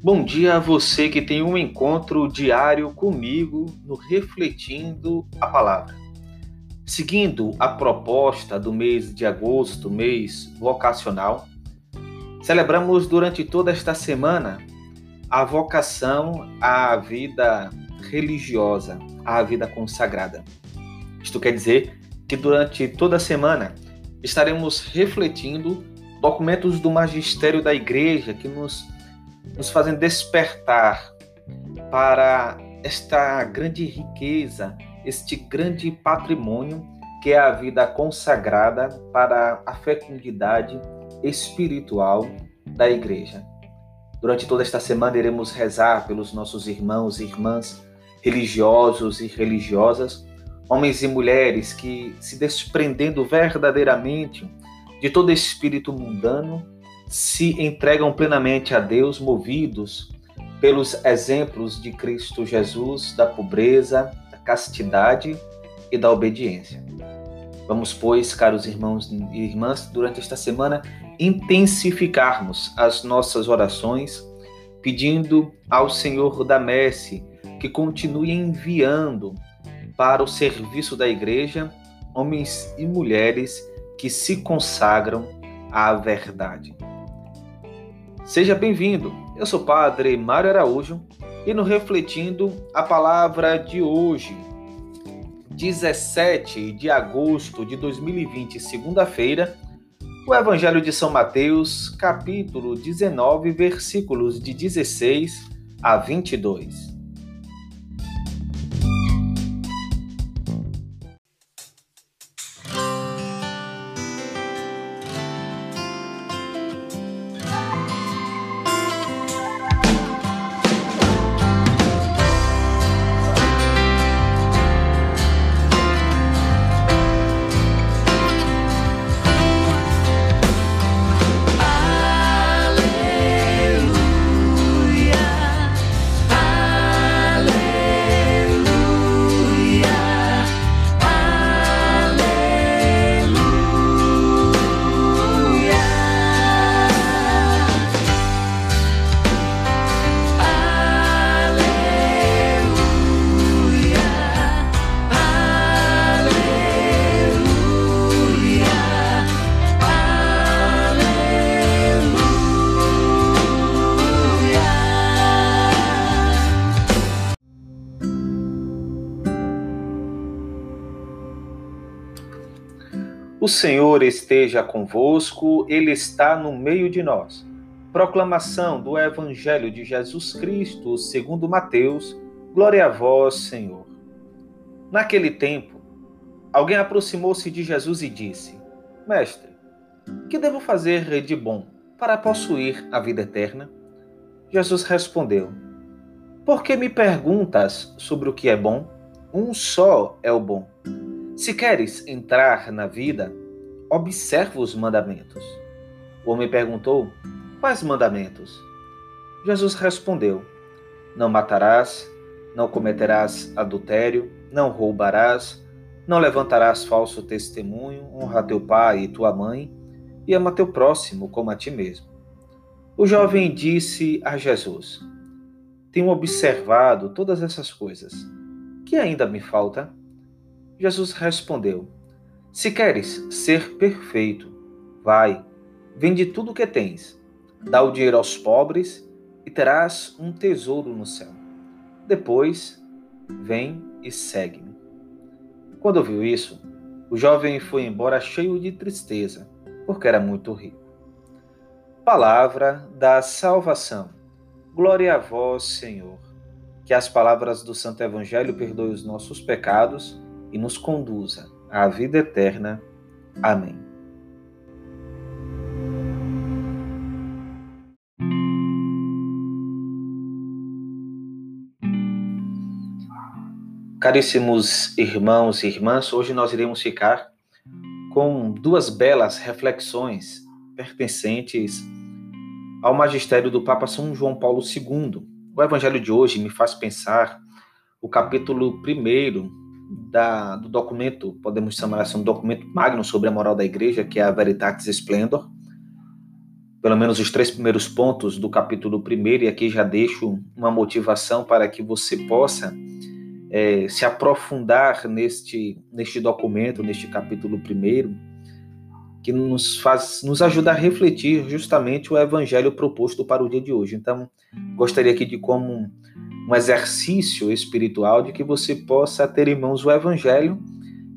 Bom dia a você que tem um encontro diário comigo no Refletindo a Palavra. Seguindo a proposta do mês de agosto, mês vocacional, celebramos durante toda esta semana a vocação à vida religiosa, à vida consagrada. Isto quer dizer que durante toda a semana estaremos refletindo documentos do magistério da igreja que nos nos fazem despertar para esta grande riqueza, este grande patrimônio que é a vida consagrada para a fecundidade espiritual da igreja. Durante toda esta semana iremos rezar pelos nossos irmãos e irmãs religiosos e religiosas, homens e mulheres que se desprendendo verdadeiramente de todo espírito mundano, se entregam plenamente a Deus, movidos pelos exemplos de Cristo Jesus, da pobreza, da castidade e da obediência. Vamos, pois, caros irmãos e irmãs, durante esta semana, intensificarmos as nossas orações, pedindo ao Senhor da Messe que continue enviando para o serviço da igreja homens e mulheres que se consagram à verdade. Seja bem-vindo. Eu sou o Padre Mário Araújo e no Refletindo a Palavra de hoje, 17 de agosto de 2020, segunda-feira, o Evangelho de São Mateus, capítulo 19, versículos de 16 a 22. Senhor esteja convosco, Ele está no meio de nós. Proclamação do Evangelho de Jesus Cristo, segundo Mateus. Glória a vós, Senhor. Naquele tempo, alguém aproximou-se de Jesus e disse: Mestre, que devo fazer de bom para possuir a vida eterna? Jesus respondeu: Por que me perguntas sobre o que é bom? Um só é o bom. Se queres entrar na vida, observa os mandamentos. O homem perguntou: Quais mandamentos? Jesus respondeu: Não matarás, não cometerás adultério, não roubarás, não levantarás falso testemunho, honra teu pai e tua mãe, e ama teu próximo como a ti mesmo. O jovem disse a Jesus: Tenho observado todas essas coisas. Que ainda me falta? Jesus respondeu: Se queres ser perfeito, vai, vende tudo o que tens, dá o dinheiro aos pobres e terás um tesouro no céu. Depois, vem e segue-me. Quando ouviu isso, o jovem foi embora cheio de tristeza, porque era muito rico. Palavra da salvação. Glória a vós, Senhor. Que as palavras do Santo Evangelho perdoem os nossos pecados e nos conduza à vida eterna. Amém. Caríssimos irmãos e irmãs, hoje nós iremos ficar com duas belas reflexões pertencentes ao magistério do Papa São João Paulo II. O evangelho de hoje me faz pensar o capítulo 1 da, do documento, podemos chamar assim, um documento magno sobre a moral da igreja, que é a Veritatis Splendor, pelo menos os três primeiros pontos do capítulo 1, e aqui já deixo uma motivação para que você possa é, se aprofundar neste, neste documento, neste capítulo 1, que nos faz nos ajuda a refletir justamente o evangelho proposto para o dia de hoje. Então, gostaria aqui de como um exercício espiritual de que você possa ter em mãos o evangelho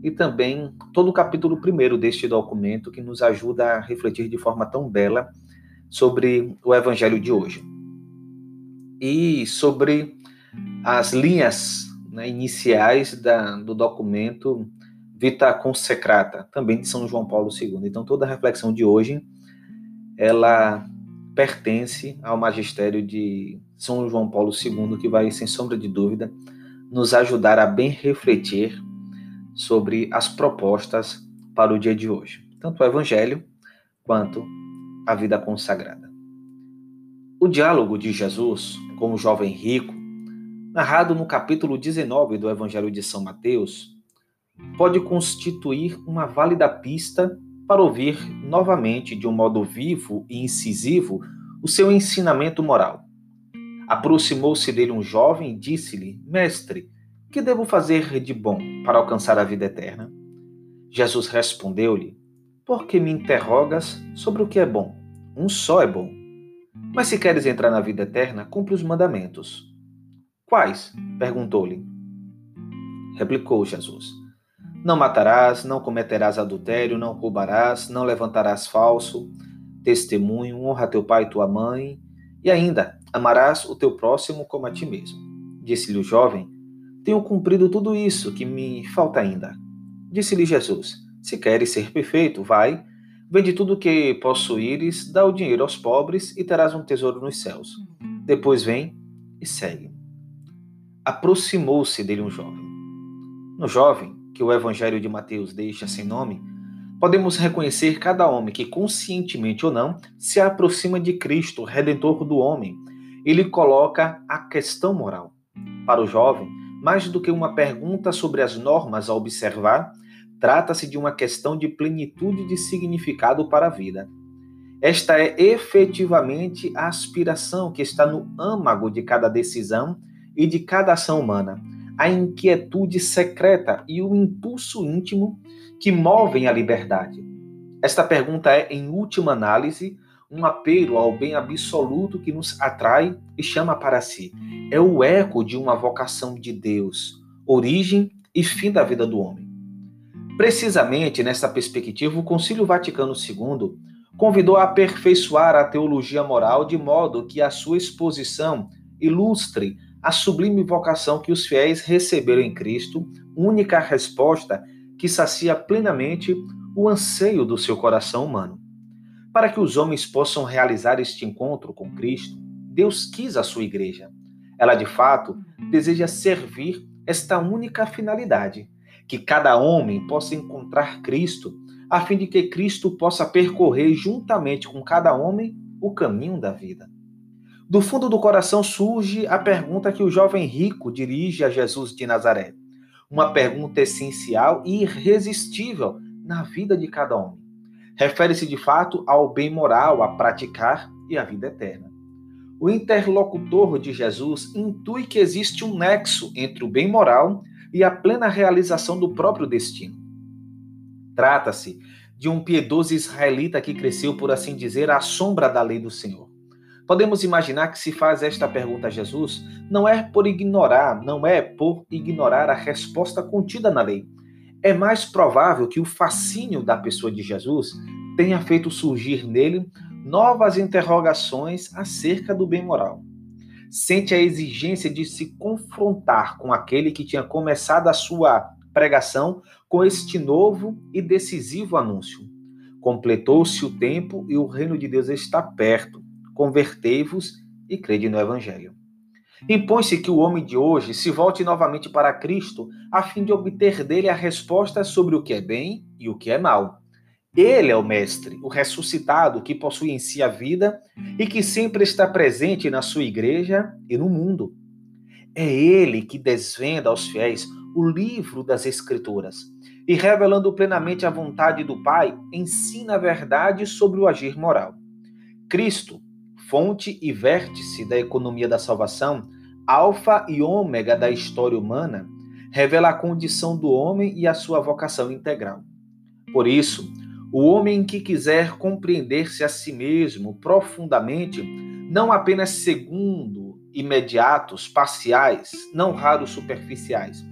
e também todo o capítulo 1 deste documento que nos ajuda a refletir de forma tão bela sobre o evangelho de hoje. E sobre as linhas né, iniciais da, do documento Vita Consecrata, também de São João Paulo II. Então, toda a reflexão de hoje, ela pertence ao magistério de São João Paulo II, que vai, sem sombra de dúvida, nos ajudar a bem refletir sobre as propostas para o dia de hoje, tanto o Evangelho quanto a vida consagrada. O diálogo de Jesus com o jovem rico, narrado no capítulo 19 do Evangelho de São Mateus, pode constituir uma válida pista para ouvir novamente, de um modo vivo e incisivo, o seu ensinamento moral. Aproximou-se dele um jovem e disse-lhe: Mestre, que devo fazer de bom para alcançar a vida eterna? Jesus respondeu-lhe: Por que me interrogas sobre o que é bom? Um só é bom. Mas se queres entrar na vida eterna, cumpre os mandamentos. Quais? perguntou-lhe. Replicou Jesus: Não matarás, não cometerás adultério, não roubarás, não levantarás falso testemunho, honra teu pai e tua mãe, e ainda amarás o teu próximo como a ti mesmo. Disse-lhe o jovem: Tenho cumprido tudo isso, que me falta ainda. Disse-lhe Jesus: Se queres ser perfeito, vai, vende tudo o que possuíres, dá o dinheiro aos pobres e terás um tesouro nos céus. Depois vem e segue aproximou-se dele um jovem. No jovem, que o Evangelho de Mateus deixa sem nome, podemos reconhecer cada homem que, conscientemente ou não, se aproxima de Cristo, redentor do homem. Ele coloca a questão moral. Para o jovem, mais do que uma pergunta sobre as normas a observar, trata-se de uma questão de plenitude de significado para a vida. Esta é efetivamente a aspiração que está no âmago de cada decisão e de cada ação humana, a inquietude secreta e o impulso íntimo que movem a liberdade. Esta pergunta é, em última análise, um apelo ao bem absoluto que nos atrai e chama para si. É o eco de uma vocação de Deus, origem e fim da vida do homem. Precisamente nessa perspectiva, o Concílio Vaticano II convidou a aperfeiçoar a teologia moral de modo que a sua exposição ilustre a sublime vocação que os fiéis receberam em Cristo, única resposta que sacia plenamente o anseio do seu coração humano. Para que os homens possam realizar este encontro com Cristo, Deus quis a sua igreja. Ela, de fato, deseja servir esta única finalidade: que cada homem possa encontrar Cristo, a fim de que Cristo possa percorrer juntamente com cada homem o caminho da vida. Do fundo do coração surge a pergunta que o jovem rico dirige a Jesus de Nazaré. Uma pergunta essencial e irresistível na vida de cada homem. Refere-se de fato ao bem moral a praticar e à vida eterna. O interlocutor de Jesus intui que existe um nexo entre o bem moral e a plena realização do próprio destino. Trata-se de um piedoso israelita que cresceu, por assim dizer, à sombra da lei do Senhor. Podemos imaginar que se faz esta pergunta a Jesus não é por ignorar, não é por ignorar a resposta contida na lei. É mais provável que o fascínio da pessoa de Jesus tenha feito surgir nele novas interrogações acerca do bem moral. Sente a exigência de se confrontar com aquele que tinha começado a sua pregação com este novo e decisivo anúncio. Completou-se o tempo e o reino de Deus está perto convertei-vos e crede no Evangelho. Impõe-se que o homem de hoje se volte novamente para Cristo, a fim de obter dele a resposta sobre o que é bem e o que é mal. Ele é o Mestre, o ressuscitado que possui em si a vida e que sempre está presente na sua igreja e no mundo. É ele que desvenda aos fiéis o livro das Escrituras e, revelando plenamente a vontade do Pai, ensina a verdade sobre o agir moral. Cristo, fonte e vértice da economia da salvação, alfa e ômega da história humana, revela a condição do homem e a sua vocação integral. Por isso, o homem que quiser compreender-se a si mesmo profundamente, não apenas segundo imediatos, parciais, não raros superficiais,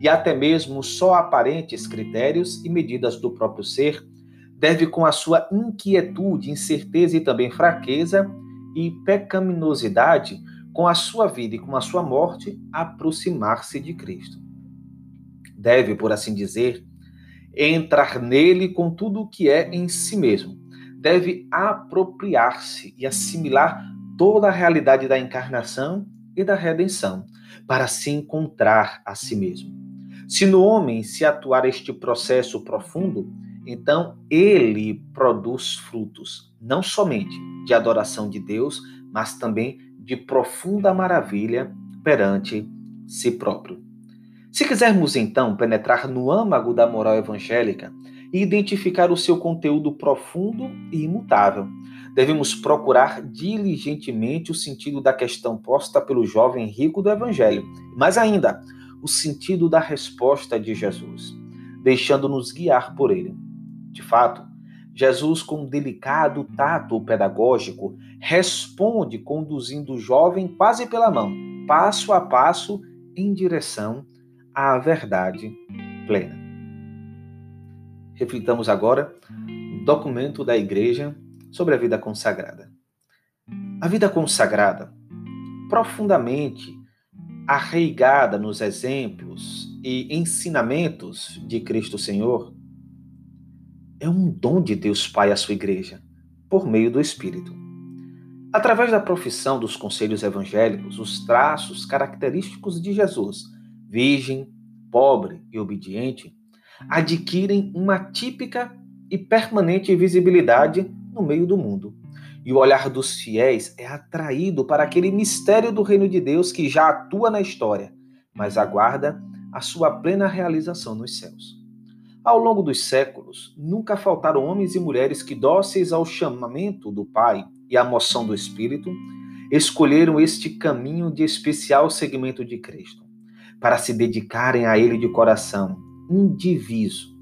e até mesmo só aparentes critérios e medidas do próprio ser, deve com a sua inquietude, incerteza e também fraqueza e pecaminosidade, com a sua vida e com a sua morte, aproximar-se de Cristo. Deve, por assim dizer, entrar nele com tudo o que é em si mesmo. Deve apropriar-se e assimilar toda a realidade da encarnação e da redenção, para se encontrar a si mesmo. Se no homem se atuar este processo profundo, então ele produz frutos, não somente de adoração de Deus, mas também de profunda maravilha perante si próprio. Se quisermos então penetrar no âmago da moral evangélica e identificar o seu conteúdo profundo e imutável, devemos procurar diligentemente o sentido da questão posta pelo jovem rico do evangelho, mas ainda o sentido da resposta de Jesus, deixando-nos guiar por ele. De fato, Jesus, com um delicado tato pedagógico, responde conduzindo o jovem quase pela mão, passo a passo, em direção à verdade plena. Reflitamos agora o documento da Igreja sobre a vida consagrada. A vida consagrada, profundamente arraigada nos exemplos e ensinamentos de Cristo Senhor, é um dom de Deus Pai à sua igreja, por meio do Espírito. Através da profissão dos conselhos evangélicos, os traços característicos de Jesus, virgem, pobre e obediente, adquirem uma típica e permanente visibilidade no meio do mundo. E o olhar dos fiéis é atraído para aquele mistério do reino de Deus que já atua na história, mas aguarda a sua plena realização nos céus. Ao longo dos séculos, nunca faltaram homens e mulheres que, dóceis ao chamamento do Pai e à moção do Espírito, escolheram este caminho de especial seguimento de Cristo, para se dedicarem a Ele de coração, indiviso.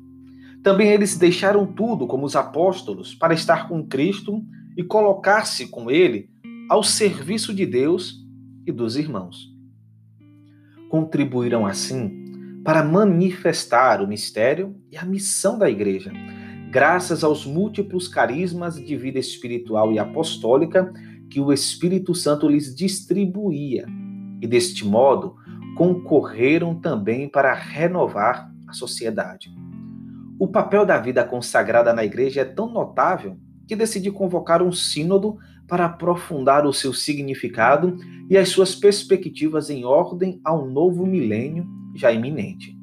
Também eles deixaram tudo, como os apóstolos, para estar com Cristo e colocar-se com Ele ao serviço de Deus e dos irmãos. Contribuíram assim para manifestar o mistério e a missão da igreja, graças aos múltiplos carismas de vida espiritual e apostólica que o Espírito Santo lhes distribuía, e deste modo concorreram também para renovar a sociedade. O papel da vida consagrada na igreja é tão notável que decidi convocar um sínodo para aprofundar o seu significado e as suas perspectivas em ordem ao novo milênio já iminente.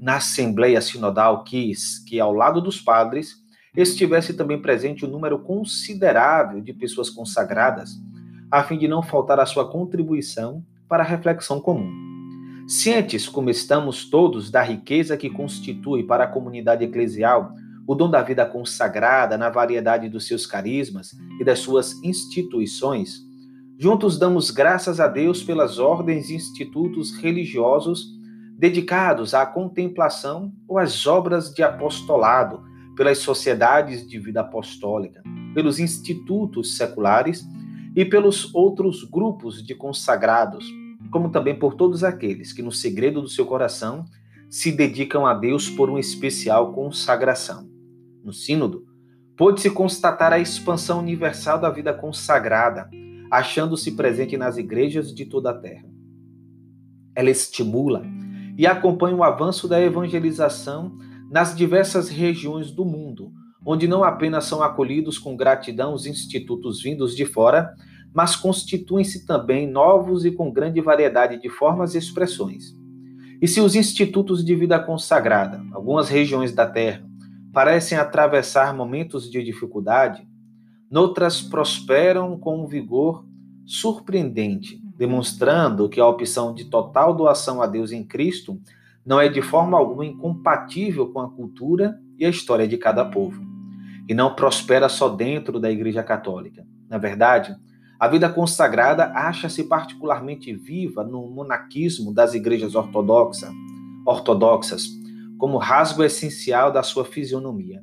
Na Assembleia Sinodal quis que, ao lado dos padres, estivesse também presente um número considerável de pessoas consagradas, a fim de não faltar a sua contribuição para a reflexão comum. Cientes como estamos todos da riqueza que constitui para a comunidade eclesial o dom da vida consagrada na variedade dos seus carismas e das suas instituições, juntos damos graças a Deus pelas ordens e institutos religiosos dedicados à contemplação ou às obras de apostolado, pelas sociedades de vida apostólica, pelos institutos seculares e pelos outros grupos de consagrados, como também por todos aqueles que, no segredo do seu coração, se dedicam a Deus por uma especial consagração. No Sínodo, pôde-se constatar a expansão universal da vida consagrada, achando-se presente nas igrejas de toda a terra. Ela estimula e acompanha o avanço da evangelização nas diversas regiões do mundo, onde não apenas são acolhidos com gratidão os institutos vindos de fora, mas constituem-se também novos e com grande variedade de formas e expressões. E se os institutos de vida consagrada, algumas regiões da terra, parecem atravessar momentos de dificuldade, noutras prosperam com um vigor surpreendente, demonstrando que a opção de total doação a Deus em Cristo não é de forma alguma incompatível com a cultura e a história de cada povo. E não prospera só dentro da Igreja Católica, Na verdade, a vida consagrada acha-se particularmente viva no monaquismo das igrejas ortodoxa, ortodoxas, como rasgo essencial da sua fisionomia.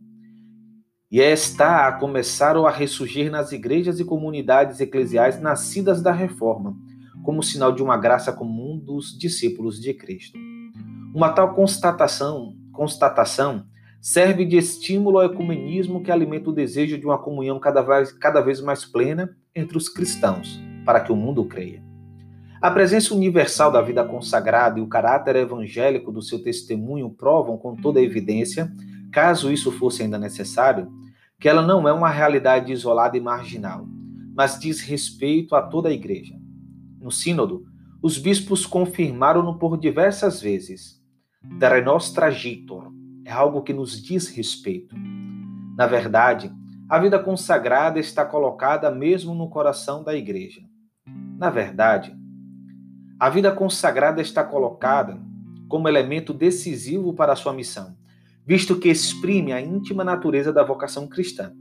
E está a começar ou a ressurgir nas igrejas e comunidades eclesiais nascidas da reforma, como sinal de uma graça comum dos discípulos de Cristo. Uma tal constatação, constatação serve de estímulo ao ecumenismo que alimenta o desejo de uma comunhão cada vez, cada vez mais plena entre os cristãos, para que o mundo creia. A presença universal da vida consagrada e o caráter evangélico do seu testemunho provam com toda evidência, caso isso fosse ainda necessário, que ela não é uma realidade isolada e marginal, mas diz respeito a toda a igreja. No Sínodo, os bispos confirmaram-no por diversas vezes. Dare nostra agitor, é algo que nos diz respeito. Na verdade, a vida consagrada está colocada mesmo no coração da igreja. Na verdade, a vida consagrada está colocada como elemento decisivo para a sua missão, visto que exprime a íntima natureza da vocação cristã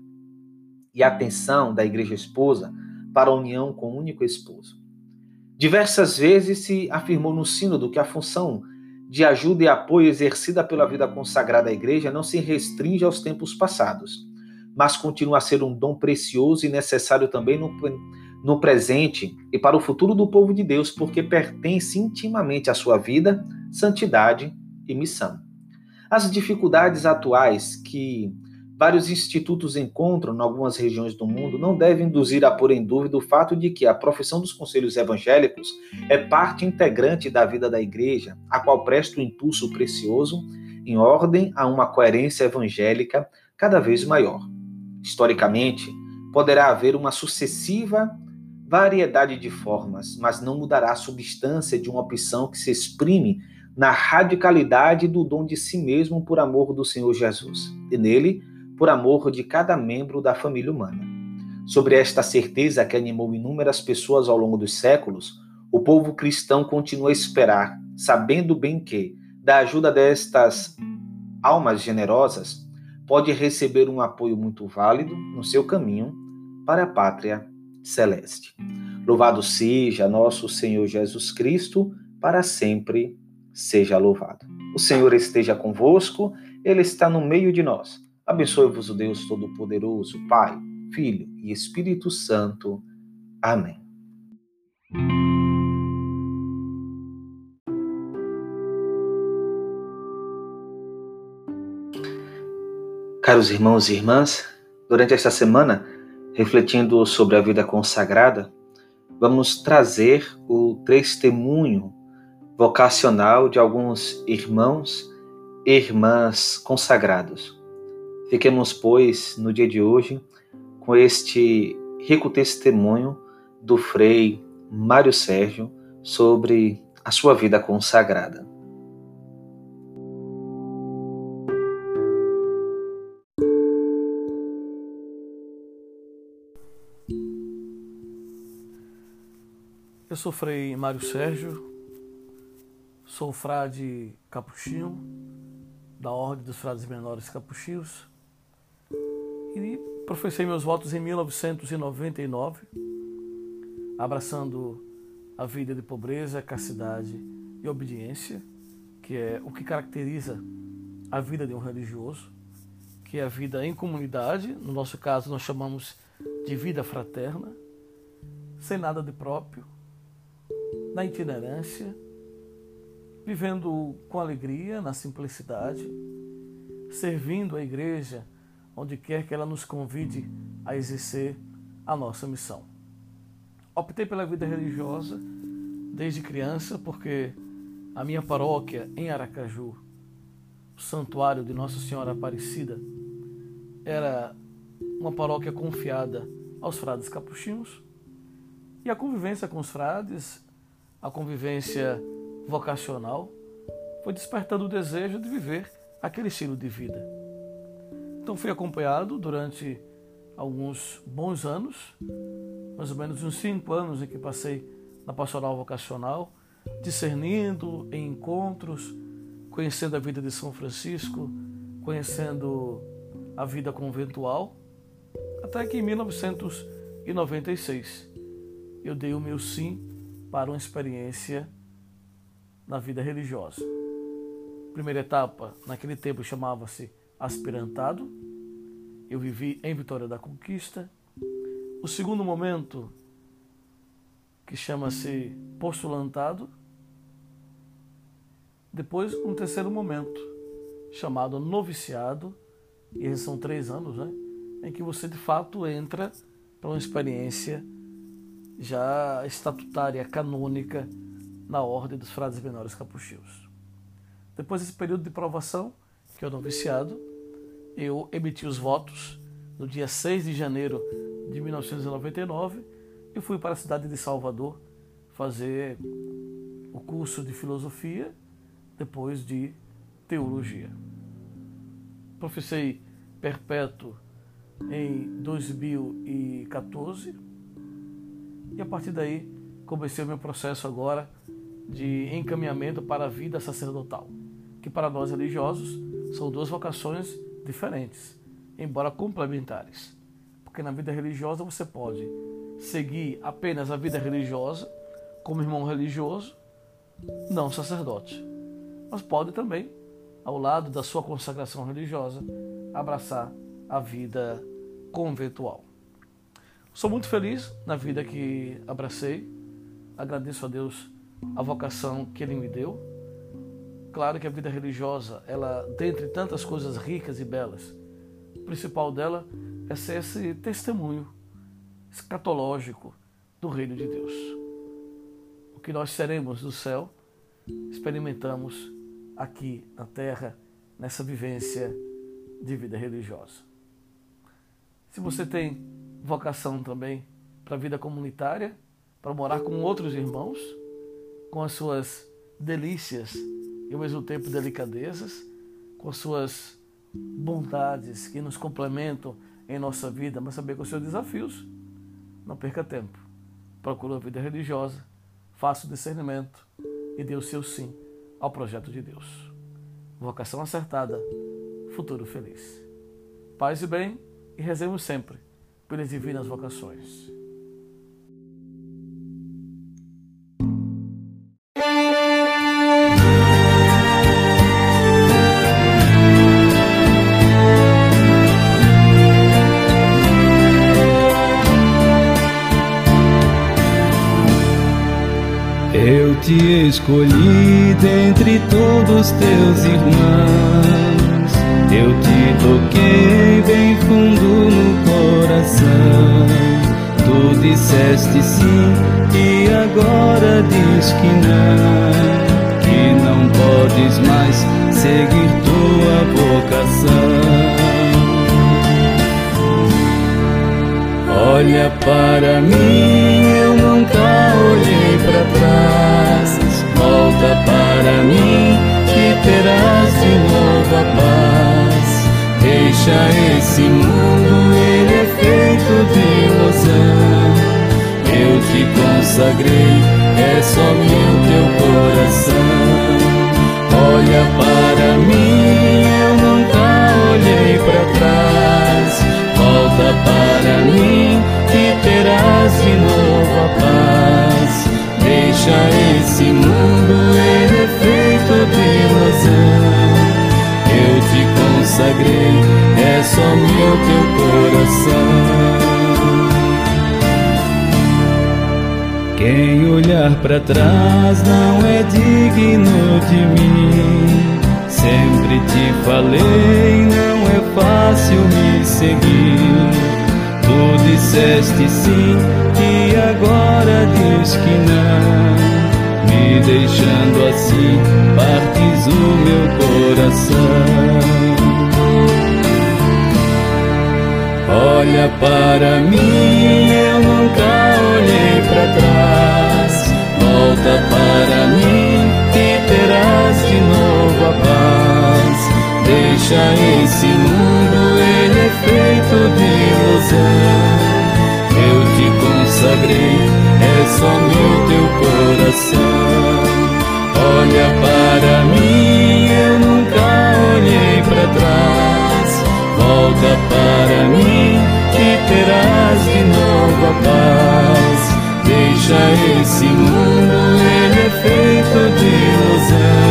e a atenção da igreja esposa para a união com o único esposo. Diversas vezes se afirmou no Sínodo que a função de ajuda e apoio exercida pela vida consagrada à igreja não se restringe aos tempos passados, mas continua a ser um dom precioso e necessário também no, no presente e para o futuro do povo de Deus, porque pertence intimamente à sua vida, santidade e missão. As dificuldades atuais que vários institutos encontram em algumas regiões do mundo não devem induzir a pôr em dúvida o fato de que a profissão dos conselhos evangélicos é parte integrante da vida da igreja, a qual presta um impulso precioso em ordem a uma coerência evangélica cada vez maior. Historicamente, poderá haver uma sucessiva variedade de formas, mas não mudará a substância de uma opção que se exprime na radicalidade do dom de si mesmo por amor do Senhor Jesus. E nele, por amor de cada membro da família humana. Sobre esta certeza que animou inúmeras pessoas ao longo dos séculos, o povo cristão continua a esperar, sabendo bem que, da ajuda destas almas generosas, pode receber um apoio muito válido no seu caminho para a pátria celeste. Louvado seja nosso Senhor Jesus Cristo, para sempre seja louvado. O Senhor esteja convosco, Ele está no meio de nós. Abençoe-vos o Deus Todo-Poderoso, Pai, Filho e Espírito Santo. Amém. Caros irmãos e irmãs, durante esta semana, refletindo sobre a vida consagrada, vamos trazer o testemunho vocacional de alguns irmãos e irmãs consagrados. Fiquemos, pois, no dia de hoje, com este rico testemunho do Frei Mário Sérgio sobre a sua vida consagrada. Eu sou Frei Mário Sérgio, sou frade capuchinho da Ordem dos Frades Menores Capuchinhos e professei meus votos em 1999, abraçando a vida de pobreza, castidade e obediência, que é o que caracteriza a vida de um religioso, que é a vida em comunidade, no nosso caso nós chamamos de vida fraterna, sem nada de próprio, na itinerância, vivendo com alegria, na simplicidade, servindo a igreja onde quer que ela nos convide a exercer a nossa missão. Optei pela vida religiosa desde criança porque a minha paróquia em Aracaju, o santuário de Nossa Senhora Aparecida, era uma paróquia confiada aos frades capuchinhos e a convivência com os frades, a convivência vocacional, foi despertando o desejo de viver aquele estilo de vida. Então fui acompanhado durante alguns bons anos, mais ou menos uns cinco anos em que passei na pastoral vocacional, discernindo em encontros, conhecendo a vida de São Francisco, conhecendo a vida conventual, até que em 1999 1996 eu dei o meu sim para uma experiência na vida religiosa. Primeira etapa, naquele tempo chamava-se aspirantado. Eu vivi em Vitória da Conquista. O segundo momento, que chama-se postulantado. Depois, um terceiro momento, chamado noviciado. E esses são três anos, né? Em que você de fato entra para uma experiência já estatutária, canônica, na ordem dos frades menores capuchinhos. Depois desse período de provação, que é o noviciado, eu emiti os votos no dia 6 de janeiro de 1999 e fui para a cidade de Salvador fazer o curso de filosofia, depois de teologia. Professei perpétuo em 2014 e a partir daí comecei o meu processo agora de encaminhamento para a vida sacerdotal, que para nós religiosos são duas vocações diferentes, embora complementares. Porque na vida religiosa você pode seguir apenas a vida religiosa como irmão religioso, não sacerdote. Mas pode também, ao lado da sua consagração religiosa, abraçar a vida conventual. Sou muito feliz na vida que abracei. Agradeço a Deus a vocação que Ele me deu. Claro que a vida religiosa, ela, dentre tantas coisas ricas e belas, o principal dela é ser esse testemunho escatológico do reino de Deus. O que nós seremos do céu, experimentamos aqui na terra, nessa vivência de vida religiosa. Se você tem vocação também para a vida comunitária, para morar com outros irmãos, com as suas delícias e ao mesmo tempo delicadezas, com as suas bondades que nos complementam em nossa vida, mas também com os seus desafios. Não perca tempo. Procure a vida religiosa, faça o discernimento e dê o seu sim ao projeto de Deus. Vocação acertada, futuro feliz. Paz e bem e rezemos sempre pelas divinas vocações. Eu te escolhi dentre todos teus irmãos. Eu te toquei disseste sim e agora diz que não, que não podes mais seguir tua vocação. Olha para mim, eu nunca olhei para trás. Volta para mim, que terás de novo a paz. Deixa esse mundo, ele é feito de ilusão. Consagrei, é só meu teu coração. Olha para mim, eu nunca olhei para trás. Volta para mim, que terás de novo a paz. Para trás não é digno de mim. Sempre te falei, não é fácil me seguir. Tu disseste sim e agora diz que não. Me deixando assim, partes o meu coração. Olha para mim, coração. Olha para mim, eu nunca olhei para trás. Volta para mim, que terás de novo a paz. Deixa esse mundo, ele é feito de ilusão.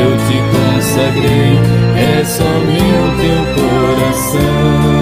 Eu te consagrei, é só meu teu coração.